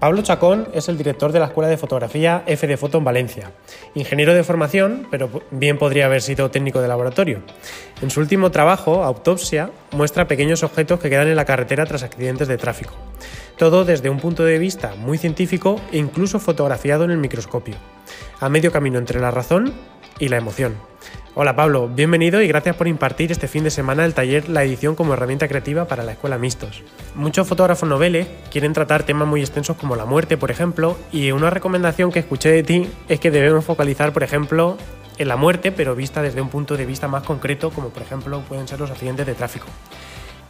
Pablo Chacón es el director de la Escuela de Fotografía F de Foto en Valencia. Ingeniero de formación, pero bien podría haber sido técnico de laboratorio. En su último trabajo, Autopsia, muestra pequeños objetos que quedan en la carretera tras accidentes de tráfico. Todo desde un punto de vista muy científico e incluso fotografiado en el microscopio. A medio camino entre la razón y la emoción. Hola Pablo, bienvenido y gracias por impartir este fin de semana el taller La edición como herramienta creativa para la escuela Mistos. Muchos fotógrafos noveles quieren tratar temas muy extensos como la muerte, por ejemplo, y una recomendación que escuché de ti es que debemos focalizar, por ejemplo, en la muerte, pero vista desde un punto de vista más concreto, como por ejemplo pueden ser los accidentes de tráfico.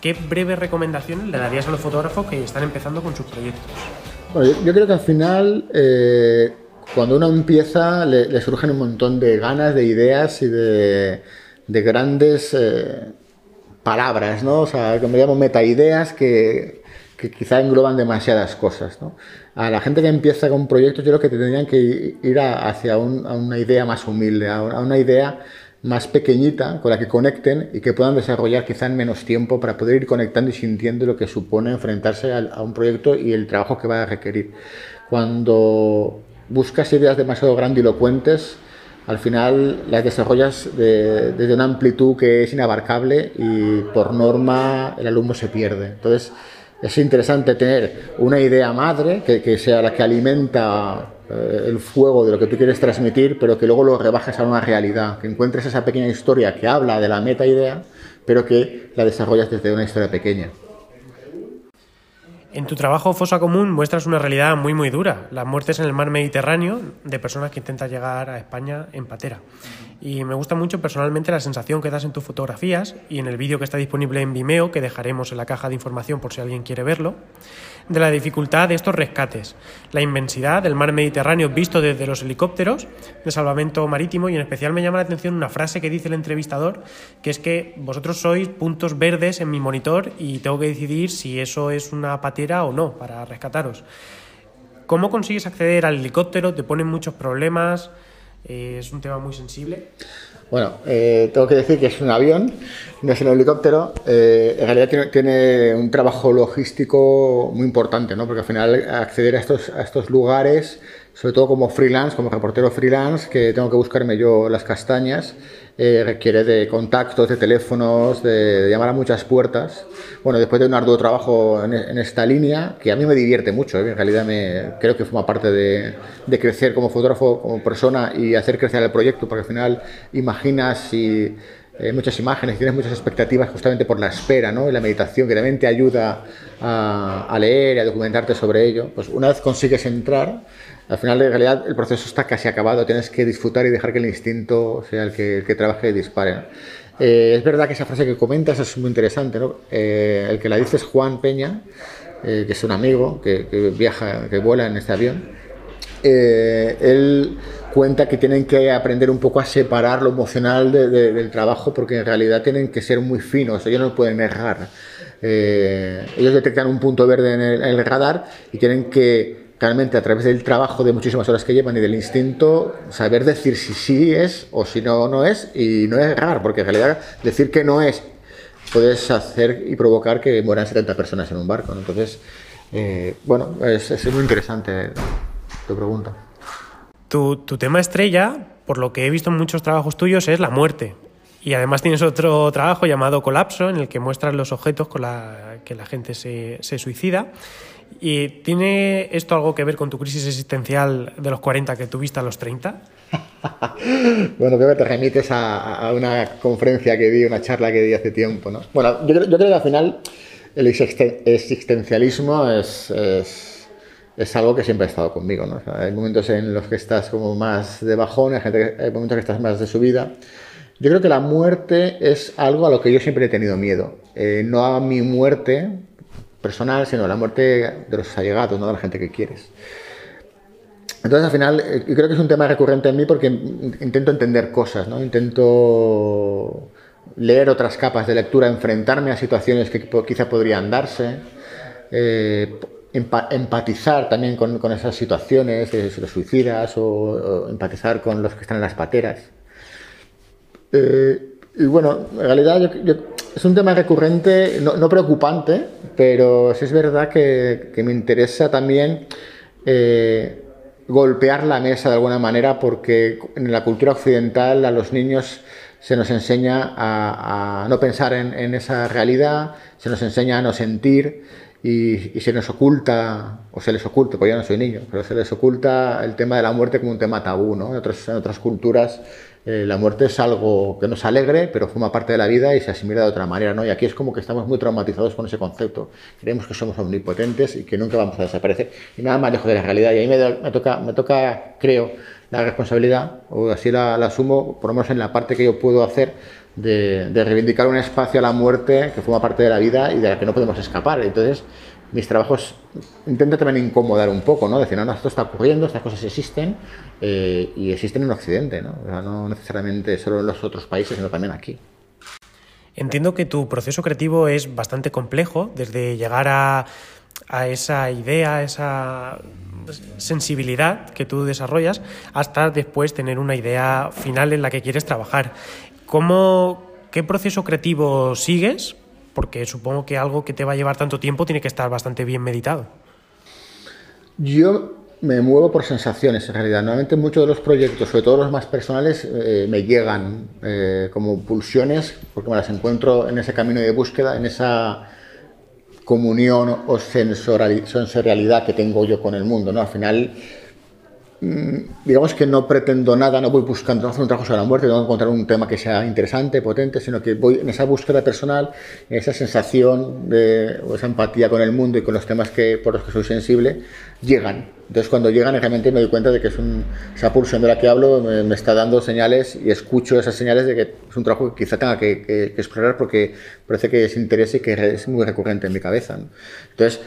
¿Qué breves recomendaciones le darías a los fotógrafos que están empezando con sus proyectos? Yo, creo que al final... Eh, cuando uno empieza le, surgen un montón de ganas, de ideas y de, grandes eh, palabras, ¿no? O sea, como llamo metaideas que, que quizá engloban demasiadas cosas, ¿no? A la gente que empieza con proyectos yo creo que tendrían que ir hacia una idea más humilde, a una idea más pequeñita con la que conecten y que puedan desarrollar quizá en menos tiempo para poder ir conectando y sintiendo lo que supone enfrentarse a, a un proyecto y el trabajo que va a requerir. Cuando buscas ideas demasiado grandilocuentes, al final las desarrollas desde una amplitud que es inabarcable y por norma el alumno se pierde. Entonces es interesante tener una idea madre que, sea la que alimenta eh, el fuego de lo que tú quieres transmitir, pero que luego lo rebajes a una realidad, que encuentres esa pequeña historia que habla de la meta idea, pero que la desarrollas desde una historia pequeña. En tu trabajo Fosa Común muestras una realidad muy muy dura, las muertes en el mar Mediterráneo de personas que intentan llegar a España en patera. Y me gusta mucho personalmente la sensación que das en tus fotografías y en el vídeo que está disponible en Vimeo, que dejaremos en la caja de información por si alguien quiere verlo, de la dificultad de estos rescates, la inmensidad del mar Mediterráneo visto desde los helicópteros de salvamento marítimo y en especial me llama la atención una frase que dice el entrevistador, que es que vosotros sois puntos verdes en mi monitor y tengo que decidir si eso es una patera o no para rescataros. ¿Cómo consigues acceder al helicóptero? ¿Te ponen muchos problemas? Eh, es un tema muy sensible. Bueno, eh, tengo que decir que es un avión, no es un helicóptero. Eh, en realidad tiene, un trabajo logístico muy importante, ¿no? porque al final acceder a estos, a estos lugares, sobre todo como freelance, como reportero freelance, que tengo que buscarme yo las castañas, eh, requiere de contactos, de teléfonos, de, llamar a muchas puertas. Bueno, después de un arduo trabajo en, esta línea, que a mí me divierte mucho, ¿eh? en realidad me, creo que forma parte de, de, crecer como fotógrafo, como persona y hacer crecer el proyecto, porque al final imaginas y muchas imágenes, tienes muchas expectativas justamente por la espera ¿no? y la meditación, que también ayuda a, leer y a documentarte sobre ello. Pues una vez consigues entrar, al final, en realidad, el proceso está casi acabado. Tienes que disfrutar y dejar que el instinto sea el que, el que trabaje y dispare. Eh, es verdad que esa frase que comentas es muy interesante. ¿no? Eh, el que la dice es Juan Peña, eh, que es un amigo que, viaja, que vuela en este avión. Él cuenta que tienen que aprender un poco a separar lo emocional del trabajo porque en realidad tienen que ser muy finos, ellos no pueden errar. ellos detectan un punto verde en el radar y tienen que realmente a través del trabajo de muchísimas horas que llevan y del instinto, saber decir si sí es o si no, no es y no es raro, porque en realidad decir que no es puedes hacer y provocar que mueran 70 personas en un barco. Entonces, eh, bueno, es, muy interesante tu pregunta. Tu, tu tema estrella, por lo que he visto en muchos trabajos tuyos, es la muerte. Y además tienes otro trabajo llamado Colapso, en el que muestras los objetos con la que la gente se, se suicida. ¿Y tiene esto algo que ver con tu crisis existencial de los 40 que tuviste a los 30? bueno, creo que te remites a, una conferencia que di, una charla que di hace tiempo. ¿no? Bueno, yo, creo que al final el existencialismo es, es, algo que siempre ha estado conmigo. ¿no? hay momentos en los que estás como más de bajón, hay, hay momentos que estás más de subida. Yo creo que la muerte es algo a lo que yo siempre he tenido miedo. Eh, no a mi muerte, personal, sino la muerte de los allegados, ¿no? de la gente que quieres. Entonces, al final, eh, creo que es un tema recurrente en mí porque intento entender cosas, ¿no? intento leer otras capas de lectura, enfrentarme a situaciones que quizá podrían darse, eh, empatizar también con, esas situaciones, de los suicidas, o, empatizar con los que están en las pateras. Eh, y bueno, en realidad es un tema recurrente, no, preocupante, pero sí es verdad que, me interesa también eh, golpear la mesa de alguna manera porque en la cultura occidental a los niños se nos enseña a, no pensar en, esa realidad, se nos enseña a no sentir y, se nos oculta, o se les oculta, porque yo no soy niño, pero se les oculta el tema de la muerte como un tema tabú. ¿no? En, otras, culturas eh, la muerte es algo que nos alegre, pero forma parte de la vida y se asimila de otra manera. ¿no? Y aquí es como que estamos muy traumatizados con ese concepto. Creemos que somos omnipotentes y que nunca vamos a desaparecer. Y nada más lejos de la realidad. Y ahí me toca, me toca, creo, la responsabilidad, o así la, asumo, por lo menos en la parte que yo puedo hacer, de, reivindicar un espacio a la muerte que forma parte de la vida y de la que no podemos escapar. Entonces, mis trabajos intentan también incomodar un poco, ¿no? Decir, no, esto está ocurriendo, estas cosas existen eh, y existen en Occidente, ¿no? no necesariamente solo en los otros países, sino también aquí. Entiendo que tu proceso creativo es bastante complejo, desde llegar a, a esa idea, a esa sensibilidad que tú desarrollas, hasta después tener una idea final en la que quieres trabajar. ¿Cómo, ¿Qué proceso creativo sigues porque supongo que algo que te va a llevar tanto tiempo tiene que estar bastante bien meditado. Yo me muevo por sensaciones en realidad. Normalmente muchos de los proyectos, sobre todo los más personales, eh, me llegan eh, como pulsiones porque me las encuentro en ese camino de búsqueda, en esa comunión o sensorialidad que tengo yo con el mundo. ¿no? Al final digamos que no pretendo nada, no voy buscando hacer un trabajo sobre la muerte, que encontrar un tema que sea interesante, potente, sino que voy en esa búsqueda personal, en esa sensación de, o esa empatía con el mundo y con los temas que, por los que soy sensible, llegan. Entonces cuando llegan realmente me doy cuenta de que es un, esa pulsión de la que hablo me, está dando señales y escucho esas señales de que es un trabajo que quizá tenga que, explorar porque parece que es interés y que es muy recurrente en mi cabeza. Entonces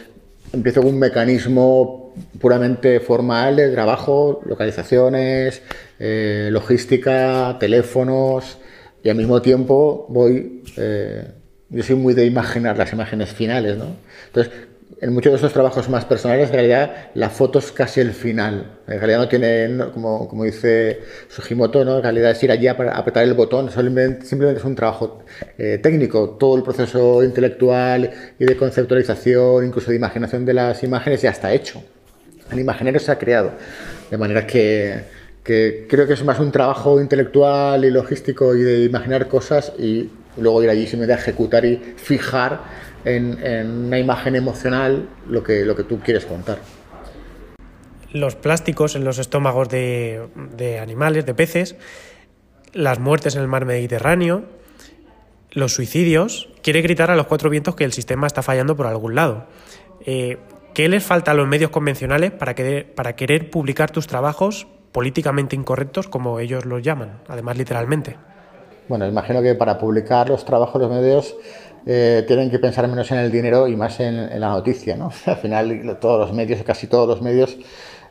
empiezo con un mecanismo puramente formal de trabajo, localizaciones, eh, logística, teléfonos, y al mismo tiempo voy, eh, yo soy muy de imaginar las imágenes finales, ¿no? Entonces, en muchos de esos trabajos más personales, en realidad la foto es casi el final. En realidad no tiene, como, como, dice Sugimoto, ¿no? en realidad es ir allí a apretar el botón, simplemente, simplemente es un trabajo eh, técnico. Todo el proceso intelectual y de conceptualización, incluso de imaginación de las imágenes, ya está hecho. El imaginario se ha creado. De manera que, que creo que es más un trabajo intelectual y logístico y de imaginar cosas y luego ir allí simplemente a ejecutar y fijar en, una imagen emocional lo que, lo que tú quieres contar. Los plásticos en los estómagos de, de animales, de peces, las muertes en el mar Mediterráneo, los suicidios, quiere gritar a los cuatro vientos que el sistema está fallando por algún lado. Eh, ¿Qué les falta a los medios convencionales para, que, para querer publicar tus trabajos políticamente incorrectos, como ellos los llaman, además literalmente? Bueno, imagino que para publicar los trabajos de los medios eh, tienen que pensar menos en el dinero y más en, la noticia. ¿no? Al final, todos los medios, casi todos los medios,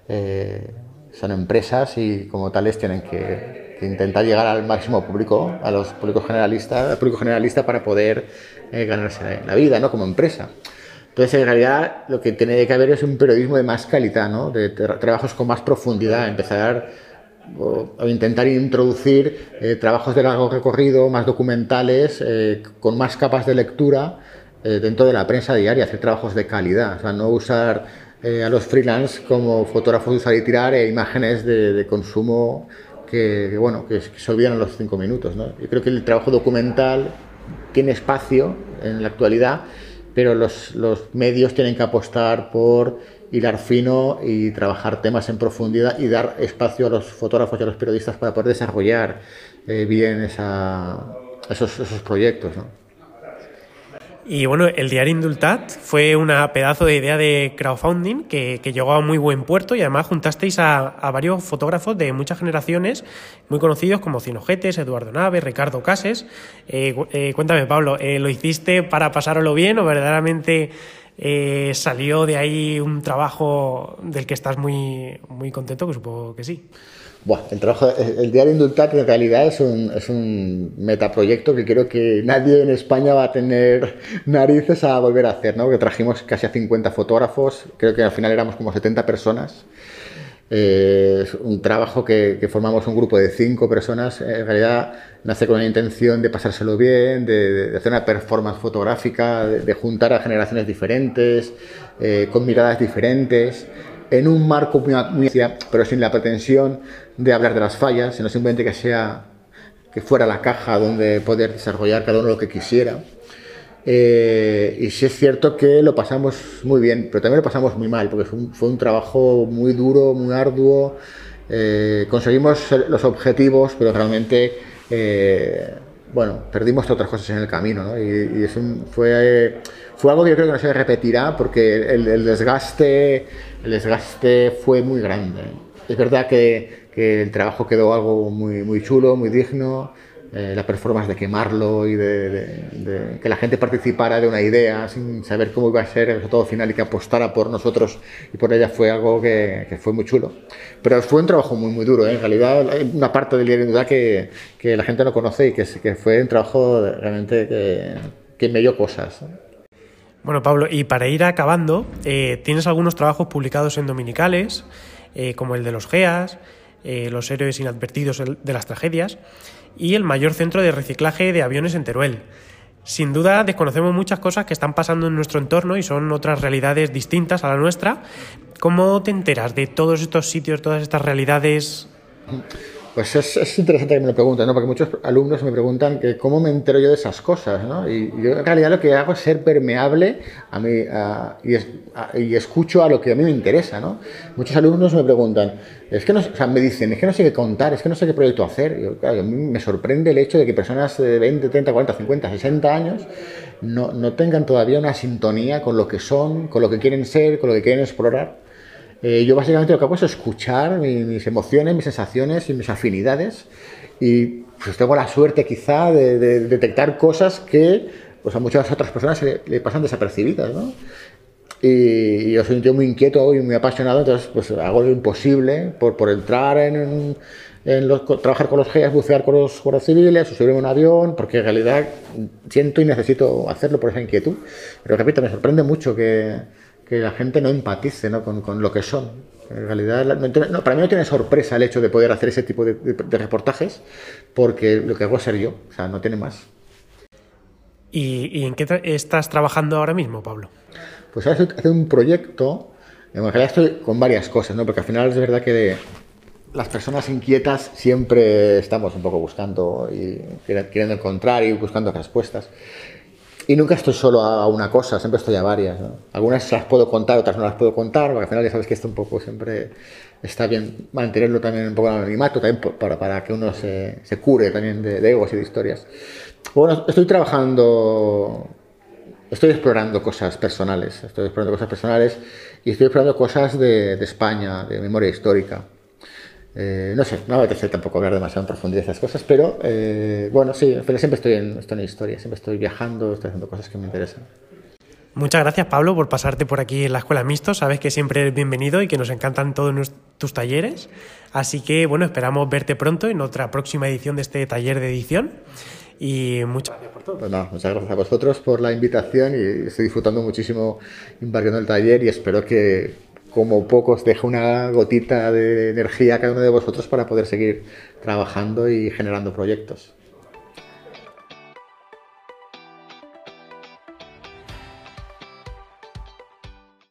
eh, son empresas y como tales tienen que, intentar llegar al máximo público, a los públicos generalistas, al público generalista para poder eh, ganarse la vida ¿no? como empresa. Entonces, en realidad, lo que tiene que haber es un periodismo de más calidad, ¿no? de trabajos con más profundidad, empezar o, intentar introducir eh, trabajos de largo recorrido, más documentales, eh, con más capas de lectura eh, dentro de la prensa diaria, hacer trabajos de calidad, o sea, no usar a los freelance como fotógrafos de usar y tirar imágenes de, consumo que, bueno, que, se olvidan en los cinco minutos. ¿no? Yo creo que el trabajo documental tiene espacio en la actualidad, pero los, los medios tienen que apostar por hilar fino y trabajar temas en profundidad y dar espacio a los fotógrafos y a los periodistas para poder desarrollar eh, bien esos, esos, proyectos. Y bueno, el diario Indultat fue una pedazo de idea de crowdfunding que, llegó a muy buen puerto y además juntasteis a, varios fotógrafos de muchas generaciones muy conocidos como Cinojetes, Eduardo Nave, Ricardo Cases. Eh, eh, cuéntame, Pablo, ¿lo hiciste para pasarlo bien o verdaderamente eh, salió de ahí un trabajo del que estás muy, muy contento, que supongo que sí. Bueno, el, trabajo, el diario Indultat en realidad es un, es un metaproyecto que creo que nadie en España va a tener narices a volver a hacer, ¿no? Que trajimos casi a 50 fotógrafos, creo que al final éramos como 70 personas eh, es un trabajo que, formamos un grupo de cinco personas. En realidad nace con la intención de pasárselo bien, de, hacer una performance fotográfica, de, juntar a generaciones diferentes, eh, con miradas diferentes. En un marco muy, muy pero sin la pretensión de hablar de las fallas, sino simplemente que sea que fuera la caja donde poder desarrollar cada uno lo que quisiera. Eh, y sí es cierto que lo pasamos muy bien, pero también lo pasamos muy mal, porque fue un, fue un trabajo muy duro, muy arduo. Eh, conseguimos los objetivos, pero realmente, eh, bueno, perdimos otras cosas en el camino, ¿no? Y, y es un, fue, fue algo que yo creo que no se repetirá, porque el, el desgaste, el desgaste fue muy grande. Es verdad que, que el trabajo quedó algo muy, muy chulo, muy digno. Eh, la performance de quemarlo y de, de, de, que la gente participara de una idea sin saber cómo iba a ser el resultado final y que apostara por nosotros y por ella fue algo que, que fue muy chulo. Pero fue un trabajo muy, muy duro. ¿eh? En realidad, hay una parte del diario de que, que la gente no conoce y que, que fue un trabajo realmente que, que me dio cosas. Bueno, Pablo, y para ir acabando, eh, tienes algunos trabajos publicados en dominicales, eh, como el de los GEAS, eh, los héroes inadvertidos de las tragedias y el mayor centro de reciclaje de aviones en Teruel. Sin duda desconocemos muchas cosas que están pasando en nuestro entorno y son otras realidades distintas a la nuestra. ¿Cómo te enteras de todos estos sitios, todas estas realidades? Pues es, es, interesante que me lo pregunten, ¿no? porque muchos alumnos me preguntan que cómo me entero yo de esas cosas. ¿no? Y yo en realidad lo que hago es ser permeable a mí, y, es, y, escucho a lo que a mí me interesa. ¿no? Muchos alumnos me preguntan, es que no, o sea, me dicen, es que no sé qué contar, es que no sé qué proyecto hacer. Yo, claro, a mí me sorprende el hecho de que personas de 20, 30, 40, 50, 60 años no, no tengan todavía una sintonía con lo que son, con lo que quieren ser, con lo que quieren explorar. Eh, yo básicamente lo que hago es escuchar mis, mis, emociones, mis sensaciones y mis afinidades y pues tengo la suerte quizá de, de, de detectar cosas que pues a muchas otras personas le, le pasan desapercibidas, ¿no? Y yo soy un tío muy inquieto y muy apasionado, entonces pues hago lo imposible por, por entrar en, en los, trabajar con los GEAS, bucear con los guardias civiles, subirme a un avión, porque en realidad siento y necesito hacerlo por esa inquietud. Pero repito, me sorprende mucho que, que la gente no empatice ¿no? Con, con, lo que son. En realidad, no, para mí no tiene sorpresa el hecho de poder hacer ese tipo de, de, de, reportajes, porque lo que hago es ser yo, o sea, no tiene más. ¿Y, y en qué tra estás trabajando ahora mismo, Pablo? Pues ahora estoy haciendo un proyecto, en realidad estoy con varias cosas, ¿no? porque al final es verdad que de, las personas inquietas siempre estamos un poco buscando y queriendo encontrar y buscando respuestas. Y nunca estoy solo a una cosa, siempre estoy a varias. ¿no? Algunas las puedo contar, otras no las puedo contar, porque al final ya sabes que esto un poco siempre está bien mantenerlo también un poco en anonimato, también para, para que uno se, se cure también de, de, egos y de historias. Bueno, estoy trabajando, estoy explorando cosas personales, estoy explorando cosas personales y estoy explorando cosas de, de España, de memoria histórica. Eh, no sé, no me apetece tampoco hablar demasiado en profundidad de esas cosas, pero eh, bueno, sí, pero siempre estoy en, estoy en historia, siempre estoy viajando, estoy haciendo cosas que me interesan. Muchas gracias, Pablo, por pasarte por aquí en la Escuela Mixto. Sabes que siempre eres bienvenido y que nos encantan todos tus talleres. Así que, bueno, esperamos verte pronto en otra próxima edición de este taller de edición. Y muchas gracias por todo. Pues no, muchas gracias a vosotros por la invitación y estoy disfrutando muchísimo impartiendo el taller y espero que, como poco os deje una gotita de energía a cada uno de vosotros para poder seguir trabajando y generando proyectos.